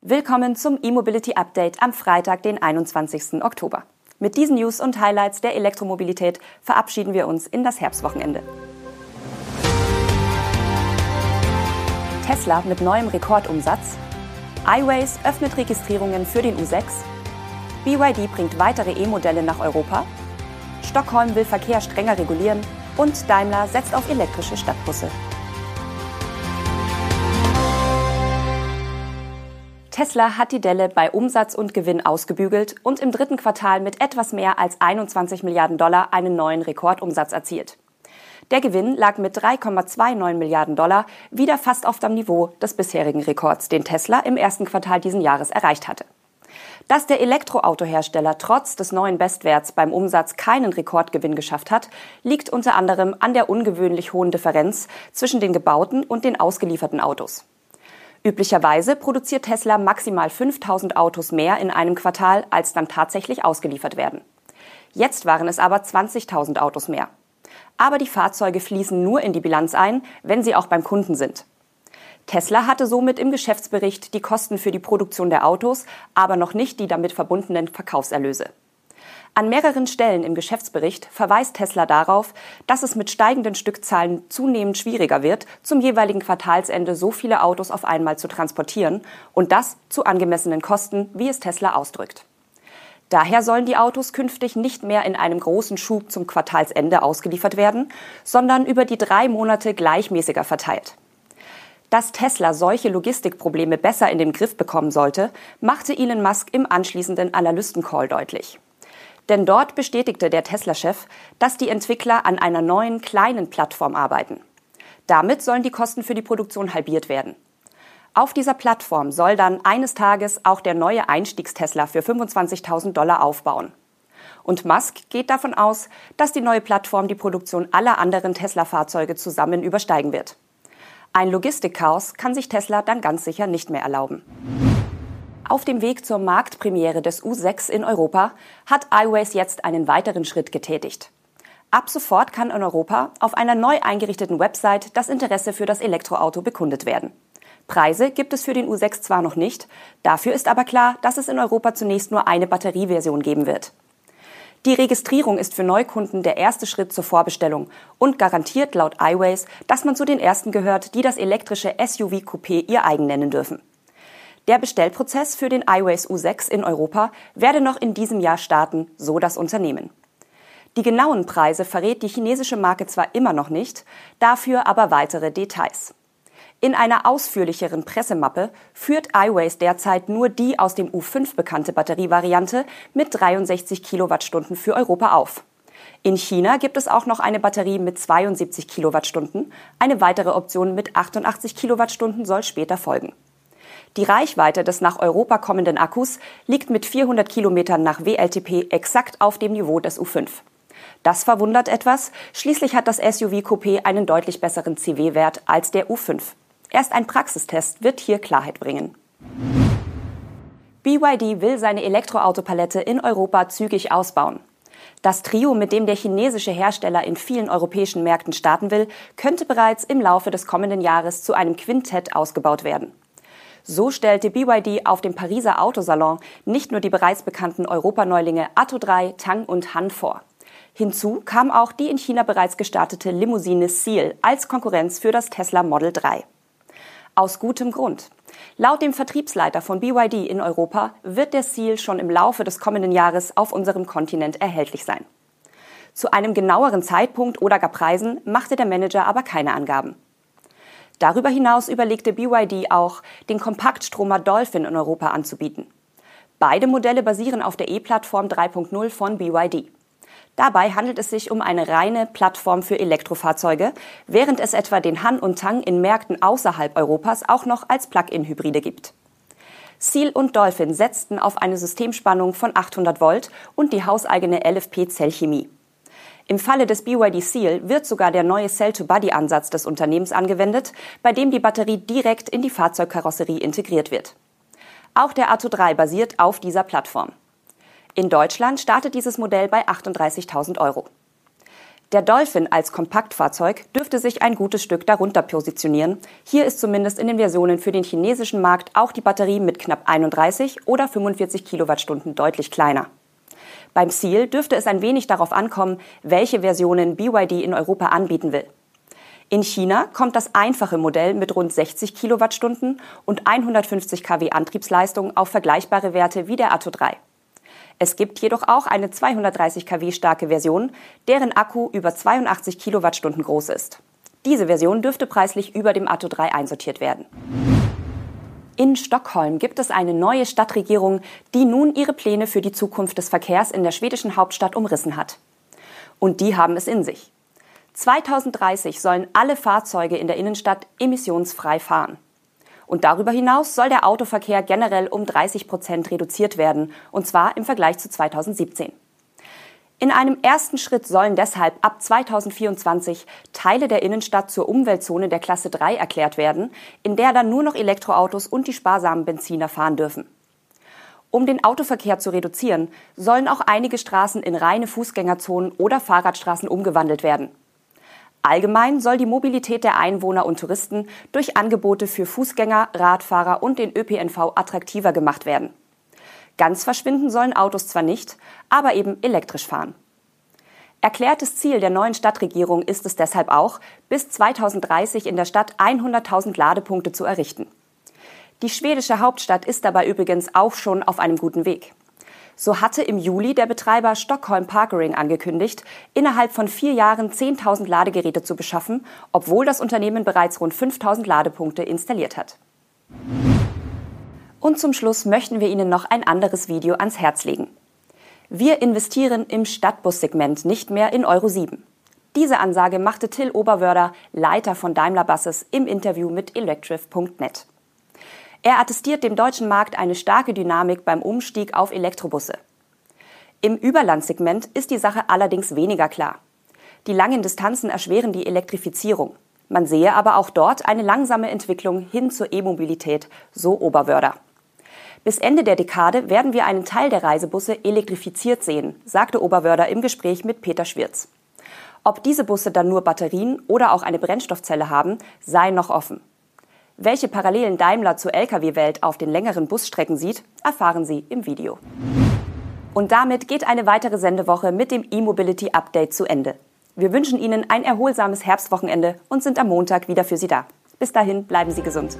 Willkommen zum E-Mobility Update am Freitag, den 21. Oktober. Mit diesen News und Highlights der Elektromobilität verabschieden wir uns in das Herbstwochenende. Tesla mit neuem Rekordumsatz. iWays öffnet Registrierungen für den U6. BYD bringt weitere E-Modelle nach Europa. Stockholm will Verkehr strenger regulieren. Und Daimler setzt auf elektrische Stadtbusse. Tesla hat die Delle bei Umsatz und Gewinn ausgebügelt und im dritten Quartal mit etwas mehr als 21 Milliarden Dollar einen neuen Rekordumsatz erzielt. Der Gewinn lag mit 3,29 Milliarden Dollar wieder fast auf dem Niveau des bisherigen Rekords, den Tesla im ersten Quartal diesen Jahres erreicht hatte. Dass der Elektroautohersteller trotz des neuen Bestwerts beim Umsatz keinen Rekordgewinn geschafft hat, liegt unter anderem an der ungewöhnlich hohen Differenz zwischen den gebauten und den ausgelieferten Autos. Üblicherweise produziert Tesla maximal 5000 Autos mehr in einem Quartal, als dann tatsächlich ausgeliefert werden. Jetzt waren es aber 20.000 Autos mehr. Aber die Fahrzeuge fließen nur in die Bilanz ein, wenn sie auch beim Kunden sind. Tesla hatte somit im Geschäftsbericht die Kosten für die Produktion der Autos, aber noch nicht die damit verbundenen Verkaufserlöse. An mehreren Stellen im Geschäftsbericht verweist Tesla darauf, dass es mit steigenden Stückzahlen zunehmend schwieriger wird, zum jeweiligen Quartalsende so viele Autos auf einmal zu transportieren und das zu angemessenen Kosten, wie es Tesla ausdrückt. Daher sollen die Autos künftig nicht mehr in einem großen Schub zum Quartalsende ausgeliefert werden, sondern über die drei Monate gleichmäßiger verteilt. Dass Tesla solche Logistikprobleme besser in den Griff bekommen sollte, machte Elon Musk im anschließenden Analystencall deutlich. Denn dort bestätigte der Tesla-Chef, dass die Entwickler an einer neuen kleinen Plattform arbeiten. Damit sollen die Kosten für die Produktion halbiert werden. Auf dieser Plattform soll dann eines Tages auch der neue Einstiegstesla für 25.000 Dollar aufbauen. Und Musk geht davon aus, dass die neue Plattform die Produktion aller anderen Tesla-Fahrzeuge zusammen übersteigen wird. Ein Logistikchaos kann sich Tesla dann ganz sicher nicht mehr erlauben. Auf dem Weg zur Marktpremiere des U6 in Europa hat iWays jetzt einen weiteren Schritt getätigt. Ab sofort kann in Europa auf einer neu eingerichteten Website das Interesse für das Elektroauto bekundet werden. Preise gibt es für den U6 zwar noch nicht, dafür ist aber klar, dass es in Europa zunächst nur eine Batterieversion geben wird. Die Registrierung ist für Neukunden der erste Schritt zur Vorbestellung und garantiert laut iWays, dass man zu den ersten gehört, die das elektrische SUV-Coupé ihr eigen nennen dürfen. Der Bestellprozess für den iWays U6 in Europa werde noch in diesem Jahr starten, so das Unternehmen. Die genauen Preise verrät die chinesische Marke zwar immer noch nicht, dafür aber weitere Details. In einer ausführlicheren Pressemappe führt iWays derzeit nur die aus dem U5 bekannte Batterievariante mit 63 Kilowattstunden für Europa auf. In China gibt es auch noch eine Batterie mit 72 Kilowattstunden. Eine weitere Option mit 88 Kilowattstunden soll später folgen. Die Reichweite des nach Europa kommenden Akkus liegt mit 400 Kilometern nach WLTP exakt auf dem Niveau des U5. Das verwundert etwas. Schließlich hat das SUV Coupé einen deutlich besseren CW-Wert als der U5. Erst ein Praxistest wird hier Klarheit bringen. BYD will seine Elektroautopalette in Europa zügig ausbauen. Das Trio, mit dem der chinesische Hersteller in vielen europäischen Märkten starten will, könnte bereits im Laufe des kommenden Jahres zu einem Quintett ausgebaut werden. So stellte BYD auf dem Pariser Autosalon nicht nur die bereits bekannten Europaneulinge Atto 3, Tang und Han vor. Hinzu kam auch die in China bereits gestartete Limousine Seal als Konkurrenz für das Tesla Model 3. Aus gutem Grund. Laut dem Vertriebsleiter von BYD in Europa wird der Seal schon im Laufe des kommenden Jahres auf unserem Kontinent erhältlich sein. Zu einem genaueren Zeitpunkt oder gar Preisen machte der Manager aber keine Angaben. Darüber hinaus überlegte BYD auch, den Kompaktstromer Dolphin in Europa anzubieten. Beide Modelle basieren auf der E-Plattform 3.0 von BYD. Dabei handelt es sich um eine reine Plattform für Elektrofahrzeuge, während es etwa den Han und Tang in Märkten außerhalb Europas auch noch als Plug-in-Hybride gibt. Seal und Dolphin setzten auf eine Systemspannung von 800 Volt und die hauseigene LFP-Zellchemie. Im Falle des BYD Seal wird sogar der neue Cell-to-Body-Ansatz des Unternehmens angewendet, bei dem die Batterie direkt in die Fahrzeugkarosserie integriert wird. Auch der Atto 3 basiert auf dieser Plattform. In Deutschland startet dieses Modell bei 38.000 Euro. Der Dolphin als Kompaktfahrzeug dürfte sich ein gutes Stück darunter positionieren. Hier ist zumindest in den Versionen für den chinesischen Markt auch die Batterie mit knapp 31 oder 45 Kilowattstunden deutlich kleiner. Beim Ziel dürfte es ein wenig darauf ankommen, welche Versionen BYD in Europa anbieten will. In China kommt das einfache Modell mit rund 60 Kilowattstunden und 150 kW Antriebsleistung auf vergleichbare Werte wie der Atto 3. Es gibt jedoch auch eine 230 kW starke Version, deren Akku über 82 Kilowattstunden groß ist. Diese Version dürfte preislich über dem Atto 3 einsortiert werden. In Stockholm gibt es eine neue Stadtregierung, die nun ihre Pläne für die Zukunft des Verkehrs in der schwedischen Hauptstadt umrissen hat. Und die haben es in sich. 2030 sollen alle Fahrzeuge in der Innenstadt emissionsfrei fahren. Und darüber hinaus soll der Autoverkehr generell um 30 Prozent reduziert werden, und zwar im Vergleich zu 2017. In einem ersten Schritt sollen deshalb ab 2024 Teile der Innenstadt zur Umweltzone der Klasse 3 erklärt werden, in der dann nur noch Elektroautos und die sparsamen Benziner fahren dürfen. Um den Autoverkehr zu reduzieren, sollen auch einige Straßen in reine Fußgängerzonen oder Fahrradstraßen umgewandelt werden. Allgemein soll die Mobilität der Einwohner und Touristen durch Angebote für Fußgänger, Radfahrer und den ÖPNV attraktiver gemacht werden. Ganz verschwinden sollen Autos zwar nicht, aber eben elektrisch fahren. Erklärtes Ziel der neuen Stadtregierung ist es deshalb auch, bis 2030 in der Stadt 100.000 Ladepunkte zu errichten. Die schwedische Hauptstadt ist dabei übrigens auch schon auf einem guten Weg. So hatte im Juli der Betreiber Stockholm Parkering angekündigt, innerhalb von vier Jahren 10.000 Ladegeräte zu beschaffen, obwohl das Unternehmen bereits rund 5.000 Ladepunkte installiert hat. Und zum Schluss möchten wir Ihnen noch ein anderes Video ans Herz legen. Wir investieren im Stadtbussegment nicht mehr in Euro 7. Diese Ansage machte Till Oberwörder, Leiter von Daimler Buses, im Interview mit electrif.net. Er attestiert dem deutschen Markt eine starke Dynamik beim Umstieg auf Elektrobusse. Im Überlandssegment ist die Sache allerdings weniger klar. Die langen Distanzen erschweren die Elektrifizierung. Man sehe aber auch dort eine langsame Entwicklung hin zur E-Mobilität, so Oberwörder. Bis Ende der Dekade werden wir einen Teil der Reisebusse elektrifiziert sehen, sagte Oberwörder im Gespräch mit Peter Schwirz. Ob diese Busse dann nur Batterien oder auch eine Brennstoffzelle haben, sei noch offen. Welche Parallelen Daimler zur Lkw-Welt auf den längeren Busstrecken sieht, erfahren Sie im Video. Und damit geht eine weitere Sendewoche mit dem E-Mobility Update zu Ende. Wir wünschen Ihnen ein erholsames Herbstwochenende und sind am Montag wieder für Sie da. Bis dahin bleiben Sie gesund.